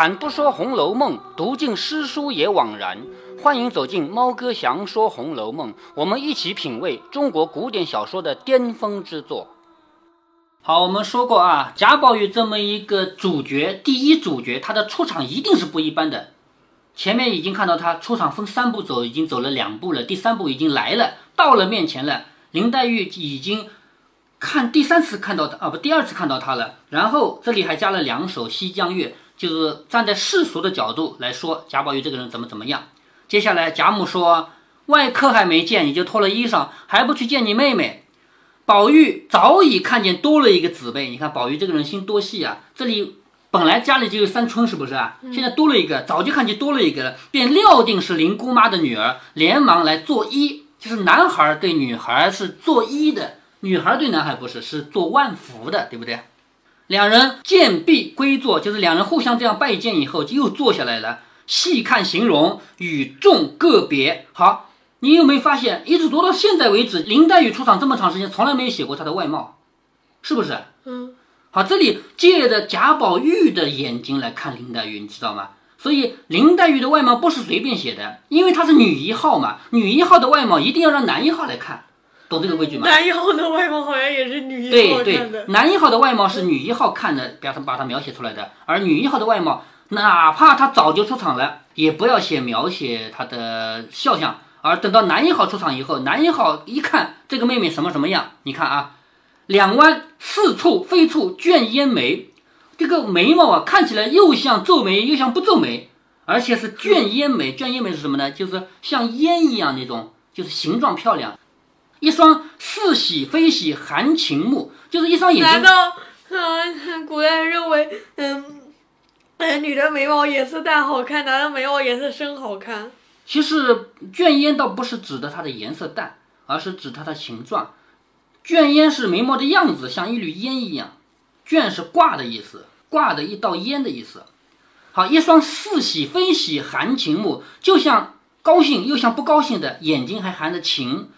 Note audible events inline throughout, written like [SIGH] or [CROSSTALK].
开坛不说《红楼梦》，读尽诗书也枉然。欢迎走进猫哥祥说《红楼梦》，我们一起品味中国古典小说的巅峰之作。好，我们说过啊，贾宝玉这么一个主角，第一主角，他的出场一定是不一般的。前面已经看到他出场分三步走，已经走了两步了，第三步已经来了，到了面前了。林黛玉已经看第三次看到他啊，不，第二次看到他了。然后这里还加了两首《西江月》，就是站在世俗的角度来说贾宝玉这个人怎么怎么样。接下来贾母说：“外客还没见，你就脱了衣裳，还不去见你妹妹？”宝玉早已看见多了一个姊妹，你看宝玉这个人心多细啊！这里本来家里就有三春，是不是啊？现在多了一个，早就看见多了一个了，便料定是林姑妈的女儿，连忙来作揖。就是男孩对女孩是作揖的，女孩对男孩不是，是做万福的，对不对？两人见毕归坐，就是两人互相这样拜见以后，就又坐下来了。细看形容，与众个别。好，你有没有发现，一直读到现在为止，林黛玉出场这么长时间，从来没有写过她的外貌，是不是？嗯。好，这里借着贾宝玉的眼睛来看林黛玉，你知道吗？所以林黛玉的外貌不是随便写的，因为她是女一号嘛，女一号的外貌一定要让男一号来看，懂这个规矩吗？男一号的外貌好像也是女一号看的。男一号的外貌是女一号看的，把它把它描写出来的，而女一号的外貌。哪怕他早就出场了，也不要写描写他的肖像，而等到男一号出场以后，男一号一看这个妹妹什么什么样，你看啊，两弯似蹙非蹙卷烟眉，这个眉毛啊看起来又像皱眉又像不皱眉，而且是卷烟眉。卷烟眉是什么呢？就是像烟一样那种，就是形状漂亮。一双似喜非喜含情目，就是一双眼睛。难道嗯，古代认为嗯？哎，女的眉毛颜色淡好看，男的眉毛颜色深好看。其实卷烟倒不是指的它的颜色淡，而是指它的形状。卷烟是眉毛的样子，像一缕烟一样。卷是挂的意思，挂的一道烟的意思。好，一双似喜非喜含情目，就像高兴又像不高兴的眼睛，还含着情。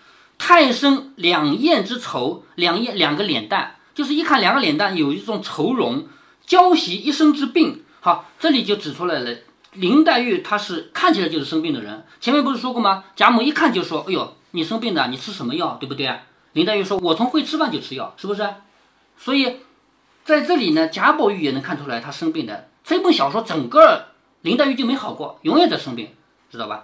太生两艳之愁，两艳两个脸蛋，就是一看两个脸蛋有一种愁容。娇袭一身之病。好，这里就指出来了，林黛玉她是看起来就是生病的人。前面不是说过吗？贾母一看就说：“哎呦，你生病的，你吃什么药，对不对？”林黛玉说：“我从会吃饭就吃药，是不是？”所以在这里呢，贾宝玉也能看出来她生病的。这本小说整个林黛玉就没好过，永远在生病，知道吧？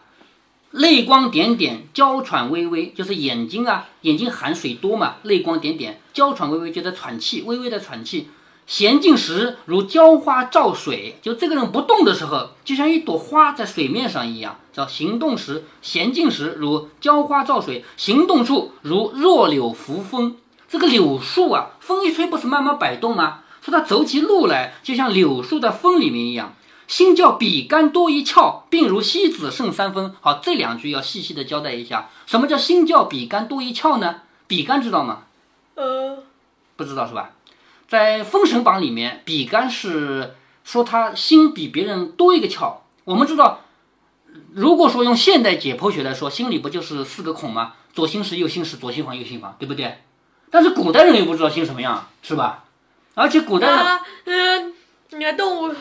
泪光点点，娇喘微微，就是眼睛啊，眼睛含水多嘛，泪光点点，娇喘微微就在喘气，微微的喘气。娴静时如娇花照水，就这个人不动的时候，就像一朵花在水面上一样。叫行动时，娴静时如娇花照水，行动处如弱柳扶风。这个柳树啊，风一吹不是慢慢摆动吗？说它走起路来就像柳树在风里面一样。心较比干多一窍，病如西子胜三分。好，这两句要细细的交代一下。什么叫心较比干多一窍呢？比干知道吗？呃，不知道是吧？在《封神榜》里面，比干是说他心比别人多一个窍。我们知道，如果说用现代解剖学来说，心里不就是四个孔吗？左心室、右心室、左心房、右心房，对不对？但是古代人又不知道心什么样，是吧？而且古代人，嗯，你看动物，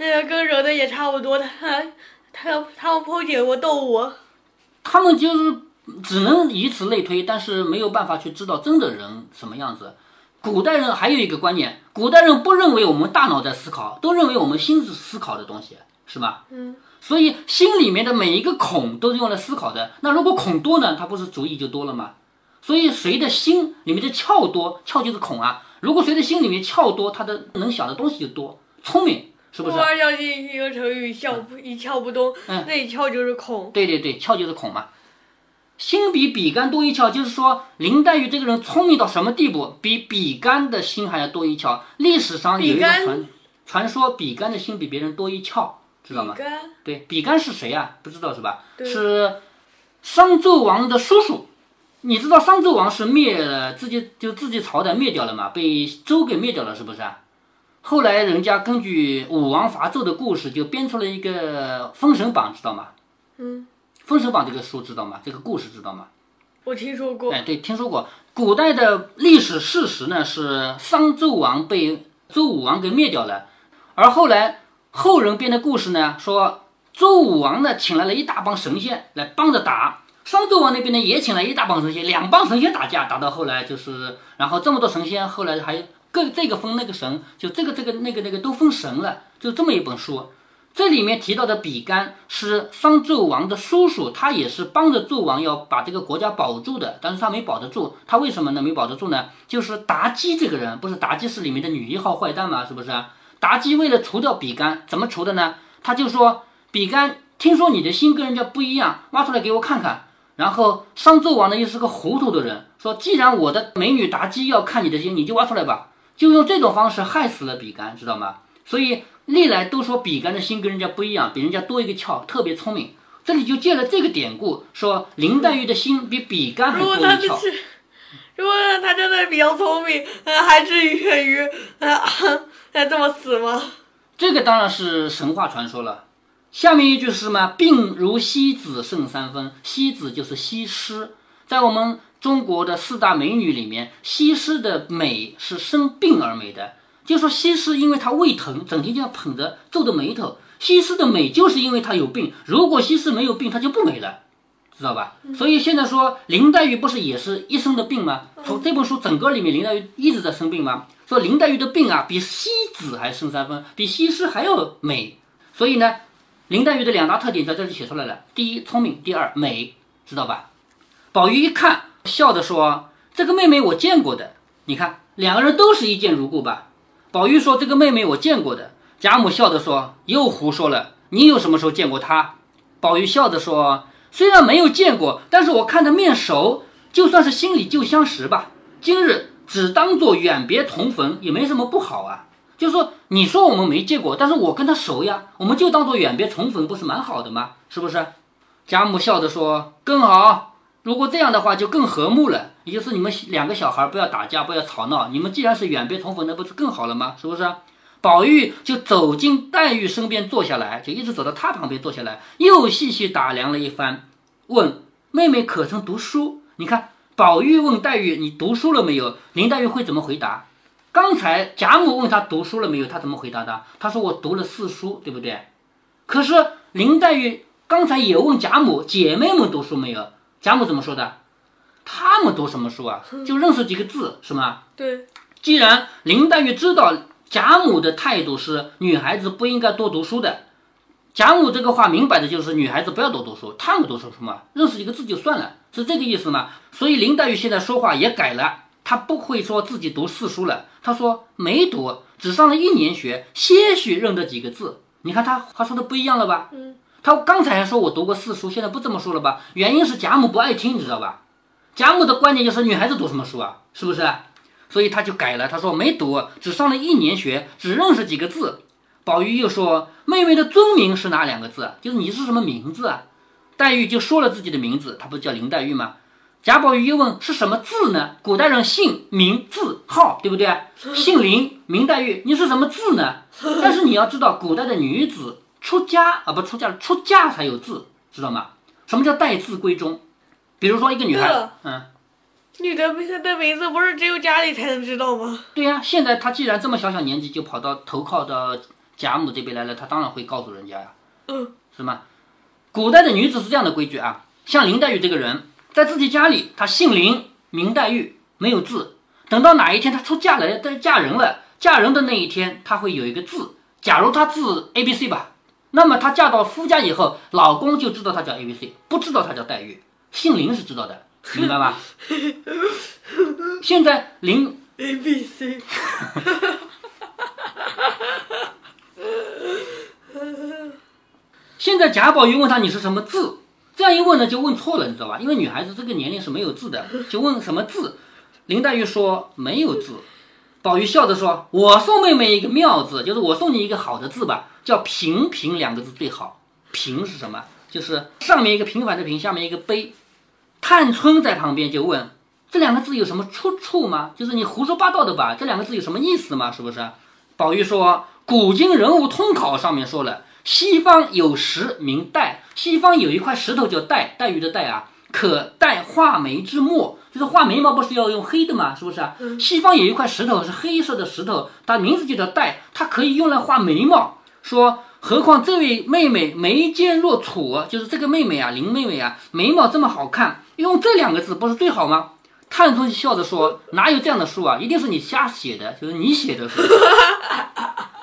呃，跟人的也差不多的，他他他们剖解我逗我，他们就是只能以此类推，但是没有办法去知道真的人什么样子。古代人还有一个观念，古代人不认为我们大脑在思考，都认为我们心是思考的东西，是吧？嗯。所以心里面的每一个孔都是用来思考的。那如果孔多呢，它不是主意就多了吗？所以谁的心里面的窍多，窍就是孔啊。如果谁的心里面窍多，他的能想的东西就多，聪明，是不是？我想起一个成语，窍不一窍不通。嗯。那窍就是孔。对对对，窍就是孔嘛。心比比干多一窍，就是说林黛玉这个人聪明到什么地步，比比干的心还要多一窍。历史上有一个传传说，比干的心比别人多一窍，知道吗？对，比干是谁啊？不知道是吧？是商纣王的叔叔。你知道商纣王是灭了自己就自己朝代灭掉了嘛？被周给灭掉了，是不是？后来人家根据武王伐纣的故事，就编出了一个《封神榜》，知道吗？嗯。《封神榜》这个书知道吗？这个故事知道吗？我听说过。哎，对，听说过。古代的历史事实呢是商纣王被周武王给灭掉了，而后来后人编的故事呢，说周武王呢请来了一大帮神仙来帮着打，商纣王那边呢也请来一大帮神仙，两帮神仙打架，打到后来就是，然后这么多神仙，后来还各这个封那个神，就这个这个那个那个都封神了，就这么一本书。这里面提到的比干是商纣王的叔叔，他也是帮着纣王要把这个国家保住的，但是他没保得住。他为什么呢？没保得住呢？就是妲己这个人，不是妲己是里面的女一号坏蛋吗？是不是？妲己为了除掉比干，怎么除的呢？他就说：“比干，听说你的心跟人家不一样，挖出来给我看看。”然后商纣王呢又是个糊涂的人，说：“既然我的美女妲己要看你的心，你就挖出来吧。”就用这种方式害死了比干，知道吗？所以历来都说比干的心跟人家不一样，比人家多一个窍，特别聪明。这里就借了这个典故，说林黛玉的心比比干还如多一窍。果他是，如果他真的比较聪明，呃，还至于于呃呃这么死吗？这个当然是神话传说了。下面一句是什么？病如西子胜三分。西子就是西施，在我们中国的四大美女里面，西施的美是生病而美的。就说西施，因为她胃疼，整天这样捧着，皱着眉头。西施的美就是因为她有病，如果西施没有病，她就不美了，知道吧？所以现在说林黛玉不是也是一生的病吗？从这本书整个里面，林黛玉一直在生病吗？说林黛玉的病啊，比西子还生三分，比西施还要美。所以呢，林黛玉的两大特点在这里写出来了：第一，聪明；第二，美，知道吧？宝玉一看，笑着说：“这个妹妹我见过的。你看，两个人都是一见如故吧？”宝玉说：“这个妹妹我见过的。”贾母笑着说：“又胡说了，你有什么时候见过她？”宝玉笑着说：“虽然没有见过，但是我看她面熟，就算是心里旧相识吧。今日只当做远别重逢，也没什么不好啊。就说，你说我们没见过，但是我跟她熟呀，我们就当做远别重逢，不是蛮好的吗？是不是？”贾母笑着说：“更好。如果这样的话，就更和睦了。也就是你们两个小孩不要打架，不要吵闹。你们既然是远别重逢，那不是更好了吗？是不是？”宝玉就走进黛玉身边坐下来，就一直走到她旁边坐下来，又细细打量了一番，问妹妹可曾读书？你看，宝玉问黛玉你读书了没有？林黛玉会怎么回答？刚才贾母问她读书了没有，她怎么回答的？她说我读了四书，对不对？可是林黛玉刚才也问贾母姐妹们读书没有？贾母怎么说的？他们读什么书啊？就认识几个字，是吗？对，既然林黛玉知道贾母的态度是女孩子不应该多读书的，贾母这个话明摆的就是女孩子不要多读书，他们读书什么？认识几个字就算了，是这个意思吗？所以林黛玉现在说话也改了，她不会说自己读四书了，她说没读，只上了一年学，些许认得几个字。你看她她说的不一样了吧？嗯，他刚才还说我读过四书，现在不这么说了吧？原因是贾母不爱听，你知道吧？贾母的观点就是女孩子读什么书啊？是不是？所以他就改了，他说没读，只上了一年学，只认识几个字。宝玉又说：“妹妹的尊名是哪两个字？就是你是什么名字啊？”黛玉就说了自己的名字，她不叫林黛玉吗？贾宝玉又问是什么字呢？古代人姓名字号，对不对？姓林，名黛玉，你是什么字呢？但是你要知道，古代的女子出家啊，不出嫁，出嫁才有字，知道吗？什么叫待字闺中？比如说一个女孩对了，嗯。女的名的名字不是只有家里才能知道吗？对呀、现在她既然这么小小年纪就跑到投靠到贾母这边来了，她当然会告诉人家呀，嗯，是吗？古代的女子是这样的规矩啊，像林黛玉这个人，在自己家里，她姓林，名黛玉，没有字。等到哪一天她出嫁了，再嫁人了，嫁人的那一天，她会有一个字。假如她字 A B C 吧，那么她嫁到夫家以后，老公就知道她叫 A B C，不知道她叫黛玉。姓林是知道的，明白吧？[LAUGHS] 现在林 A B C，[LAUGHS] 现在贾宝玉问他你是什么字，这样一问呢就问错了，你知道吧？因为女孩子这个年龄是没有字的，就问什么字。林黛玉说没有字。宝玉笑着说：“我送妹妹一个妙字，就是我送你一个好的字吧，叫平平两个字最好。平是什么？就是上面一个平凡的平，下面一个碑。探春在旁边就问：这两个字有什么出处吗？就是你胡说八道的吧？这两个字有什么意思吗？是不是？宝玉说：古今人物通考上面说了。西方有石名黛，西方有一块石头叫黛，黛玉的黛啊，可代画眉之墨，就是画眉毛不是要用黑的吗？是不是啊？西方有一块石头是黑色的石头，它名字就叫黛，它可以用来画眉毛。说何况这位妹妹眉间若楚，就是这个妹妹啊，林妹妹啊，眉毛这么好看，用这两个字不是最好吗？探春笑着说：“哪有这样的书啊？一定是你瞎写的，就是你写的书。”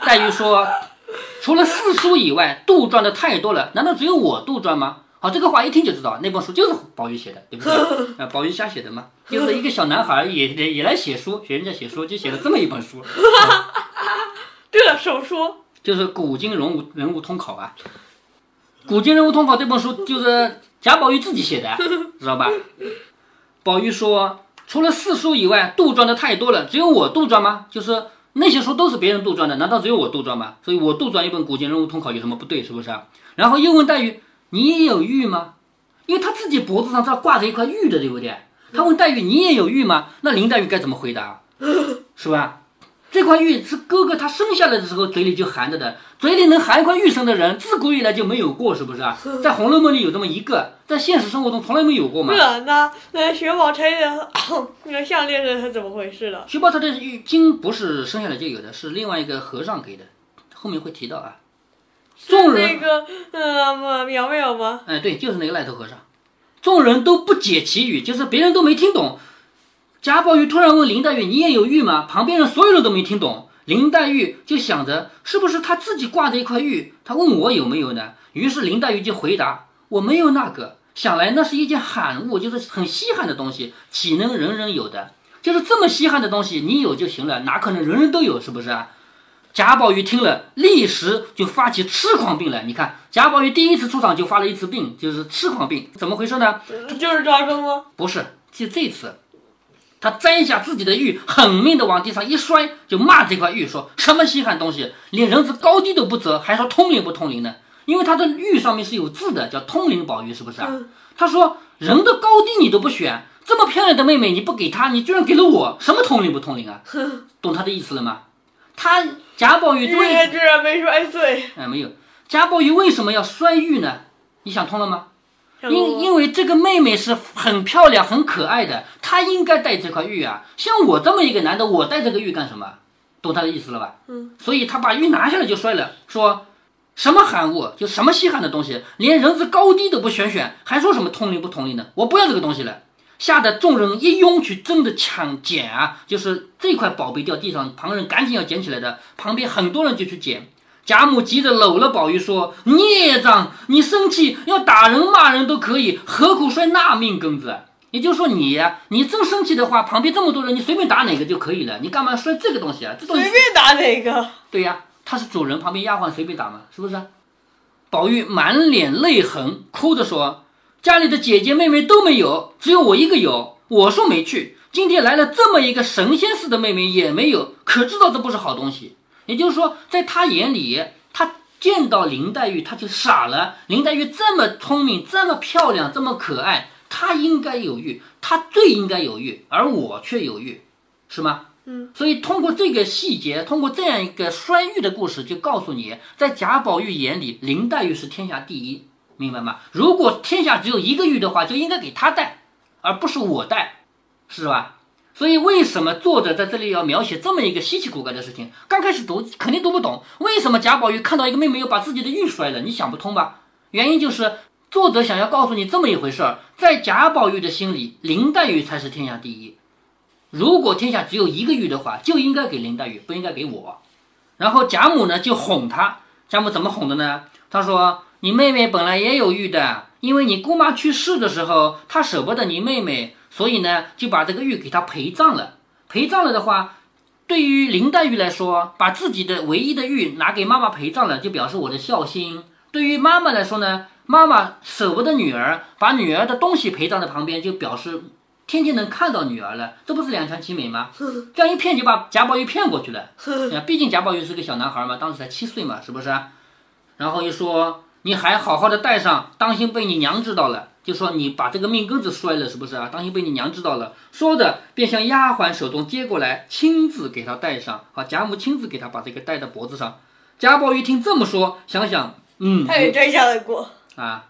黛玉说：“除了四书以外，杜撰的太多了，难道只有我杜撰吗？”好，这个话一听就知道，那本书就是宝玉写的，对不对？啊，[LAUGHS] 宝玉瞎写的嘛，就是一个小男孩也也也来写书，学人家写书，就写了这么一本书。[LAUGHS] 这手书就是《古今人物人物通考》啊，《古今人物通考》这本书就是贾宝玉自己写的，知道吧？宝玉说：“除了四书以外，杜撰的太多了，只有我杜撰吗？就是那些书都是别人杜撰的，难道只有我杜撰吗？所以我杜撰一本《古今人物通考》有什么不对？是不是啊？”然后又问黛玉：“你也有玉吗？因为他自己脖子上这挂着一块玉的，对不对？他问黛玉：“你也有玉吗？”那林黛玉该怎么回答？[LAUGHS] 是吧？这块玉是哥哥他生下来的时候嘴里就含着的，嘴里能含一块玉生的人，自古以来就没有过，是不是啊？[LAUGHS] 在《红楼梦》里有这么一个，在现实生活中从来没有过嘛。是那那薛宝钗的 [LAUGHS] 那个项链是怎么回事了？薛宝钗的玉金不是生下来就有的，是另外一个和尚给的，后面会提到啊。众人那个呃苗苗吗？哎，对，就是那个赖头和尚。众人都不解其语，就是别人都没听懂。贾宝玉突然问林黛玉：“你也有玉吗？”旁边人所有人都没听懂。林黛玉就想着，是不是她自己挂着一块玉？她问我有没有呢？于是林黛玉就回答：“我没有那个。想来那是一件罕物，就是很稀罕的东西，岂能人人有的？就是这么稀罕的东西，你有就行了，哪可能人人都有？是不是啊？”贾宝玉听了，立时就发起痴狂病来。你看，贾宝玉第一次出场就发了一次病，就是痴狂病，怎么回事呢？就是抓更吗？不是，就这次。他摘下自己的玉，狠命的往地上一摔，就骂这块玉说：“什么稀罕东西，连人字高低都不择，还说通灵不通灵呢？因为他的玉上面是有字的，叫通灵宝玉，是不是啊？”他说：“人的高低你都不选，这么漂亮的妹妹你不给他，你居然给了我，什么通灵不通灵啊？懂他的意思了吗？他贾宝玉为居然没摔碎，哎，没有。贾宝玉为什么要摔玉呢？你想通了吗？”因因为这个妹妹是很漂亮、很可爱的，她应该戴这块玉啊。像我这么一个男的，我戴这个玉干什么？懂他的意思了吧？嗯。所以他把玉拿下来就摔了，说什么罕物，就什么稀罕的东西，连人字高低都不选选，还说什么通灵不通灵的？我不要这个东西了。吓得众人一拥去争着抢捡啊，就是这块宝贝掉地上，旁人赶紧要捡起来的，旁边很多人就去捡。贾母急着搂了宝玉说：“孽障，你生气要打人骂人都可以，何苦摔那命根子？也就是说，你你真生气的话，旁边这么多人，你随便打哪个就可以了。你干嘛摔这个东西啊？这东西随便打哪个？对呀，他是主人，旁边丫鬟随便打嘛，是不是？”宝玉满脸泪痕，哭着说：“家里的姐姐妹妹都没有，只有我一个有。我说没去，今天来了这么一个神仙似的妹妹也没有，可知道这不是好东西。”也就是说，在他眼里，他见到林黛玉，他就傻了。林黛玉这么聪明，这么漂亮，这么可爱，她应该有玉，她最应该有玉，而我却有玉，是吗？嗯。所以通过这个细节，通过这样一个摔玉的故事，就告诉你，在贾宝玉眼里，林黛玉是天下第一，明白吗？如果天下只有一个玉的话，就应该给他戴，而不是我戴，是吧？所以，为什么作者在这里要描写这么一个稀奇古怪的事情？刚开始读肯定读不懂，为什么贾宝玉看到一个妹妹要把自己的玉摔了？你想不通吧？原因就是作者想要告诉你这么一回事儿：在贾宝玉的心里，林黛玉才是天下第一。如果天下只有一个玉的话，就应该给林黛玉，不应该给我。然后贾母呢就哄她，贾母怎么哄的呢？她说：“你妹妹本来也有玉的，因为你姑妈去世的时候，她舍不得你妹妹。”所以呢，就把这个玉给她陪葬了。陪葬了的话，对于林黛玉来说，把自己的唯一的玉拿给妈妈陪葬了，就表示我的孝心。对于妈妈来说呢，妈妈舍不得女儿，把女儿的东西陪葬在旁边，就表示天天能看到女儿了，这不是两全其美吗？[LAUGHS] 这样一骗就把贾宝玉骗过去了。[LAUGHS] 毕竟贾宝玉是个小男孩嘛，当时才七岁嘛，是不是？然后又说你还好好的戴上，当心被你娘知道了。就说你把这个命根子摔了，是不是啊？当心被你娘知道了。说着，便向丫鬟手中接过来，亲自给她戴上。好，贾母亲自给她把这个戴在脖子上。贾宝玉听这么说，想想，嗯，他也摘下来过啊？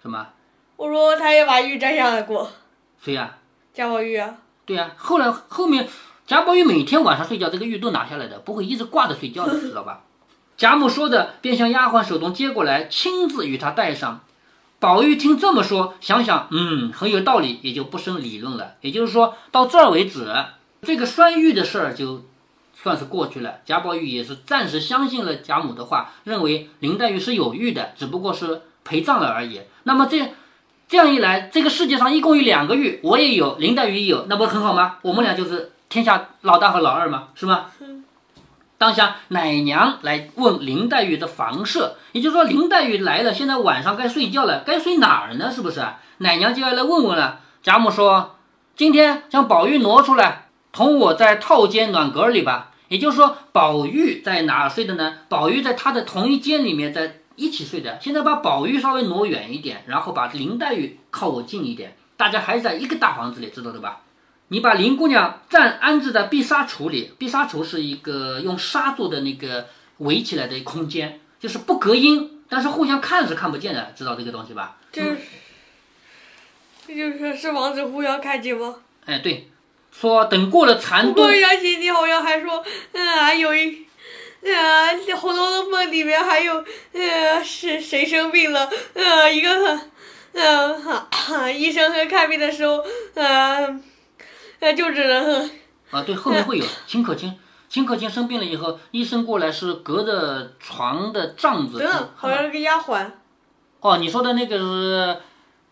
什么？我说他也把玉摘下来过。谁呀？贾宝玉啊。对呀，后来后面贾宝玉每天晚上睡觉，这个玉都拿下来的，不会一直挂着睡觉的，知道吧？贾母说着，便向丫鬟手中接过来，亲自与她戴上。宝玉听这么说，想想，嗯，很有道理，也就不生理论了。也就是说到这儿为止，这个栓玉的事儿就算是过去了。贾宝玉也是暂时相信了贾母的话，认为林黛玉是有玉的，只不过是陪葬了而已。那么这这样一来，这个世界上一共有两个玉，我也有，林黛玉也有，那不很好吗？我们俩就是天下老大和老二嘛，是吗？当下奶娘来问林黛玉的房舍，也就是说林黛玉来了，现在晚上该睡觉了，该睡哪儿呢？是不是？奶娘就要来问问了。贾母说：“今天将宝玉挪出来，同我在套间暖阁里吧。”也就是说，宝玉在哪儿睡的呢？宝玉在他的同一间里面，在一起睡的。现在把宝玉稍微挪远一点，然后把林黛玉靠我近一点，大家还是在一个大房子里，知道的吧？你把林姑娘暂安置在碧纱橱里，碧纱橱是一个用纱做的那个围起来的空间，就是不隔音，但是互相看是看不见的，知道这个东西吧？就是，这就是是王子互相看见吗？哎，对，说等过了残冬不过，杨姐，你好像还说，嗯，还有一，呃，《红楼梦》里面还有，呃，是谁生病了？呃，一个，呃，医生和看病的时候，呃，[LAUGHS] 呃，就只能，啊，对，后面会有秦可卿，秦可卿生病了以后，医生过来是隔着床的帐子等等，好像是个丫鬟。哦，你说的那个是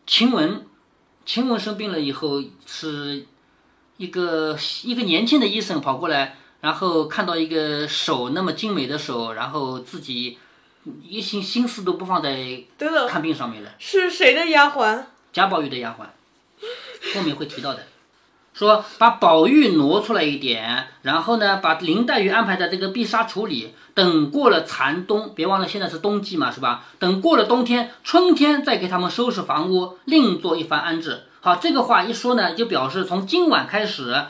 晴雯，晴雯生病了以后是一个一个年轻的医生跑过来，然后看到一个手那么精美的手，然后自己一心心思都不放在看病上面了。是谁的丫鬟？贾宝玉的丫鬟，后面会提到的。说把宝玉挪出来一点，然后呢，把林黛玉安排在这个碧纱橱里，等过了残冬，别忘了现在是冬季嘛，是吧？等过了冬天，春天再给他们收拾房屋，另做一番安置。好，这个话一说呢，就表示从今晚开始，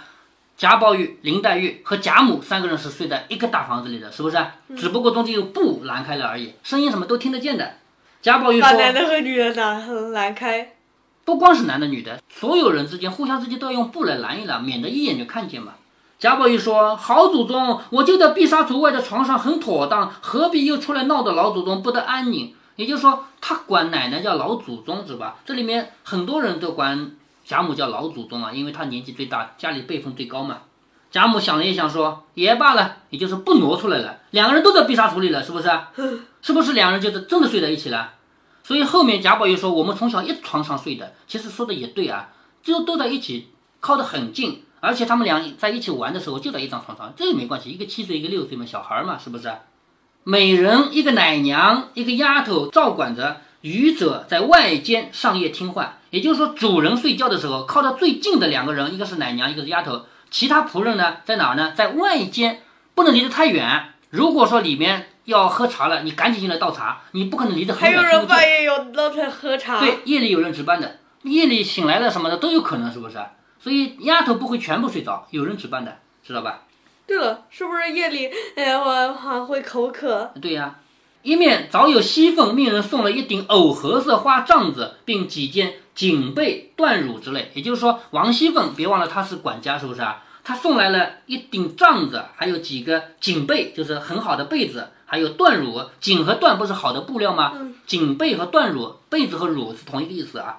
贾宝玉、林黛玉和贾母三个人是睡在一个大房子里的，是不是？只不过中间有布拦开了而已，声音什么都听得见的。贾宝玉说把：“男的和女的拦拦开。不光是男的女的，所有人之间互相之间都要用布来拦一拦，免得一眼就看见嘛。贾宝玉说：“好祖宗，我就在碧纱橱外的床上很妥当，何必又出来闹得老祖宗不得安宁？”也就是说，他管奶奶叫老祖宗，是吧？这里面很多人都管贾母叫老祖宗啊，因为他年纪最大，家里辈分最高嘛。贾母想了一想，说：“也罢了，也就是不挪出来了，两个人都在碧纱橱里了，是不是？[LAUGHS] 是不是两人就是真的睡在一起了？”所以后面贾宝玉说我们从小一床上睡的，其实说的也对啊，就都在一起，靠得很近，而且他们俩在一起玩的时候就在一张床上，这也没关系，一个七岁一个六岁嘛，小孩嘛，是不是？每人一个奶娘，一个丫头照管着，余者在外间上夜听唤。也就是说，主人睡觉的时候，靠得最近的两个人，一个是奶娘，一个是丫头，其他仆人呢在哪儿呢？在外间，不能离得太远。如果说里面要喝茶了，你赶紧进来倒茶，你不可能离得很远。还有人半夜要捞出来喝茶。对，夜里有人值班的，夜里醒来了什么的都有可能，是不是？所以丫头不会全部睡着，有人值班的，知道吧？对了，是不是夜里，呃，我还会口渴？对呀、一面早有西凤命人送了一顶藕荷色花帐子，并几件锦被、缎褥之类。也就是说，王熙凤别忘了她是管家，是不是啊？她送来了一顶帐子，还有几个锦被，就是很好的被子，还有缎褥。锦和缎不是好的布料吗？嗯锦被和缎褥，被子和褥是同一个意思啊。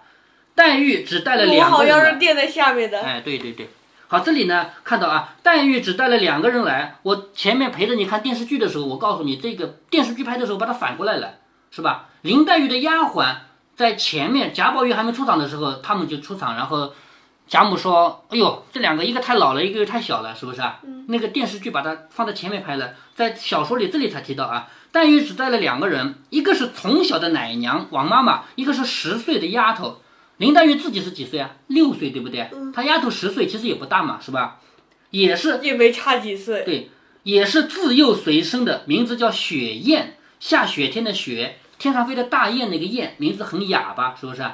黛玉只带了两个人来好像是。垫在下面的。哎，对对对，好，这里呢看到啊，黛玉只带了两个人来。我前面陪着你看电视剧的时候，我告诉你，这个电视剧拍的时候把它反过来了，是吧？林黛玉的丫鬟在前面，贾宝玉还没出场的时候，他们就出场，然后贾母说：“哎呦，这两个一个太老了，一个又太小了，是不是啊？”那个电视剧把它放在前面拍了，在小说里这里才提到啊。黛玉只带了两个人，一个是从小的奶娘王妈妈，一个是十岁的丫头。林黛玉自己是几岁啊？六岁，对不对？她丫头十岁，其实也不大嘛，是吧？也是也没差几岁。对，也是自幼随身的，名字叫雪雁，下雪天的雪，天上飞的大雁那个雁，名字很哑巴，是不是？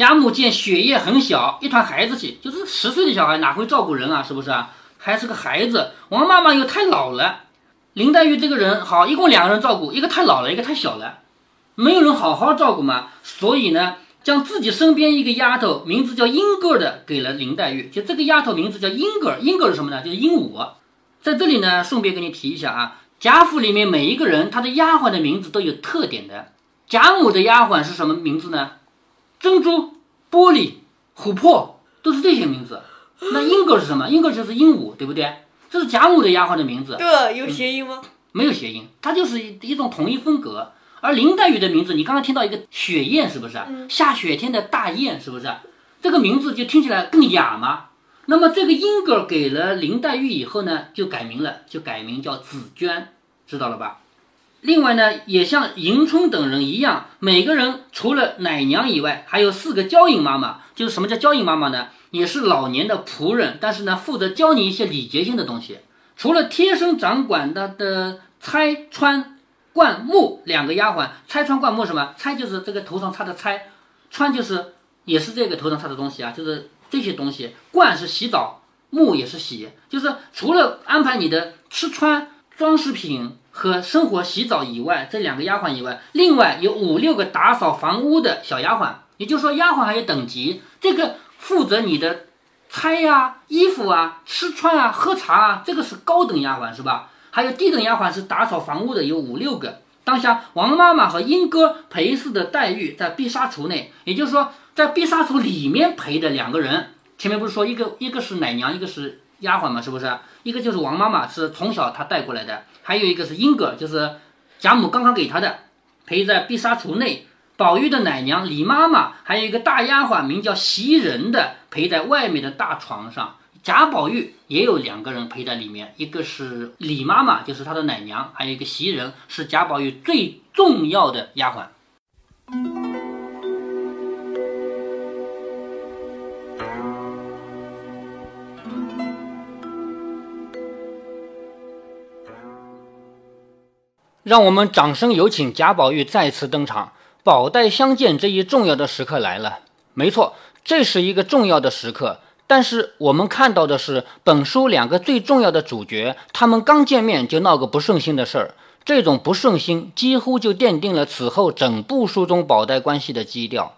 贾母见雪雁很小，一团孩子气，就是十岁的小孩哪会照顾人啊？是不是啊？还是个孩子，王妈妈又太老了。林黛玉这个人好，一共两个人照顾，一个太老了，一个太小了，没有人好好照顾嘛。所以呢，将自己身边一个丫头，名字叫英格的给了林黛玉。就这个丫头名字叫英格，英格是什么呢？就是鹦鹉。在这里呢，顺便给你提一下啊，贾府里面每一个人，他的丫鬟的名字都有特点的。贾母的丫鬟是什么名字呢？珍珠、玻璃、琥珀，都是这些名字。那英格是什么？英格就是鹦鹉，对不对？这是贾母的丫鬟的名字，对，有谐音吗？没有谐音，它就是一一种统一风格。而林黛玉的名字，你刚刚听到一个雪雁，是不是？下雪天的大雁，是不是？这个名字就听起来更雅嘛。那么这个英格给了林黛玉以后呢，就改名了，就改名叫紫娟，知道了吧？另外呢，也像迎春等人一样，每个人除了奶娘以外，还有四个娇引妈妈。就是什么叫娇引妈妈呢？也是老年的仆人，但是呢，负责教你一些礼节性的东西。除了贴身掌管的的钗、穿、冠、木两个丫鬟，钗、穿、冠、木什么？钗就是这个头上插的钗，穿就是也是这个头上插的东西啊，就是这些东西。冠是洗澡，木也是洗，就是除了安排你的吃穿装饰品。和生活洗澡以外，这两个丫鬟以外，另外有五六个打扫房屋的小丫鬟。也就是说，丫鬟还有等级。这个负责你的拆呀、衣服啊、吃穿啊、喝茶啊，这个是高等丫鬟，是吧？还有低等丫鬟是打扫房屋的，有五六个。当下王妈妈和英哥陪侍的黛玉在碧纱橱内，也就是说，在碧纱橱里面陪的两个人。前面不是说一个一个是奶娘，一个是丫鬟嘛，是不是？一个就是王妈妈，是从小她带过来的。还有一个是英格，就是贾母刚刚给她的，陪在碧纱橱内。宝玉的奶娘李妈妈，还有一个大丫鬟名叫袭人的，陪在外面的大床上。贾宝玉也有两个人陪在里面，一个是李妈妈，就是他的奶娘，还有一个袭人，是贾宝玉最重要的丫鬟。让我们掌声有请贾宝玉再次登场，宝黛相见这一重要的时刻来了。没错，这是一个重要的时刻。但是我们看到的是本书两个最重要的主角，他们刚见面就闹个不顺心的事儿。这种不顺心几乎就奠定了此后整部书中宝黛关系的基调。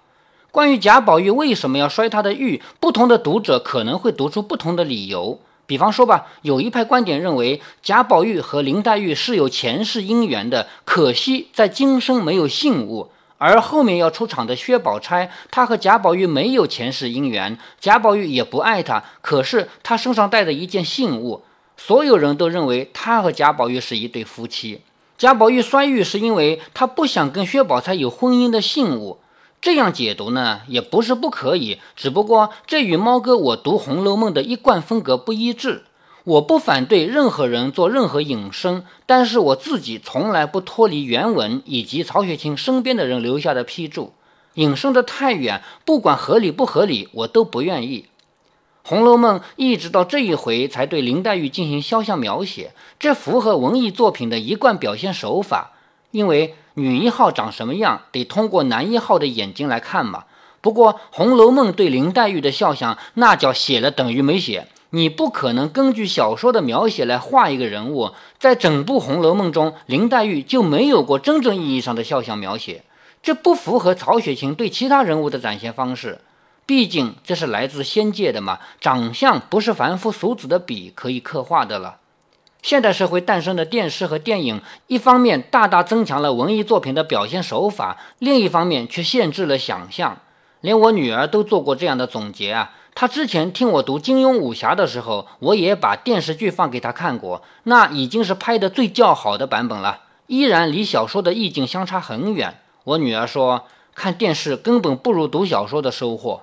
关于贾宝玉为什么要摔他的玉，不同的读者可能会读出不同的理由。比方说吧，有一派观点认为贾宝玉和林黛玉是有前世姻缘的，可惜在今生没有信物。而后面要出场的薛宝钗，她和贾宝玉没有前世姻缘，贾宝玉也不爱她，可是她身上带着一件信物，所有人都认为她和贾宝玉是一对夫妻。贾宝玉摔玉是因为他不想跟薛宝钗有婚姻的信物。这样解读呢，也不是不可以，只不过这与猫哥我读《红楼梦》的一贯风格不一致。我不反对任何人做任何引申，但是我自己从来不脱离原文以及曹雪芹身边的人留下的批注。引申的太远，不管合理不合理，我都不愿意。《红楼梦》一直到这一回才对林黛玉进行肖像描写，这符合文艺作品的一贯表现手法，因为。女一号长什么样，得通过男一号的眼睛来看嘛。不过《红楼梦》对林黛玉的肖像，那叫写了等于没写。你不可能根据小说的描写来画一个人物，在整部《红楼梦》中，林黛玉就没有过真正意义上的肖像描写，这不符合曹雪芹对其他人物的展现方式。毕竟这是来自仙界的嘛，长相不是凡夫俗子的笔可以刻画的了。现代社会诞生的电视和电影，一方面大大增强了文艺作品的表现手法，另一方面却限制了想象。连我女儿都做过这样的总结啊！她之前听我读金庸武侠的时候，我也把电视剧放给她看过，那已经是拍的最较好的版本了，依然离小说的意境相差很远。我女儿说，看电视根本不如读小说的收获。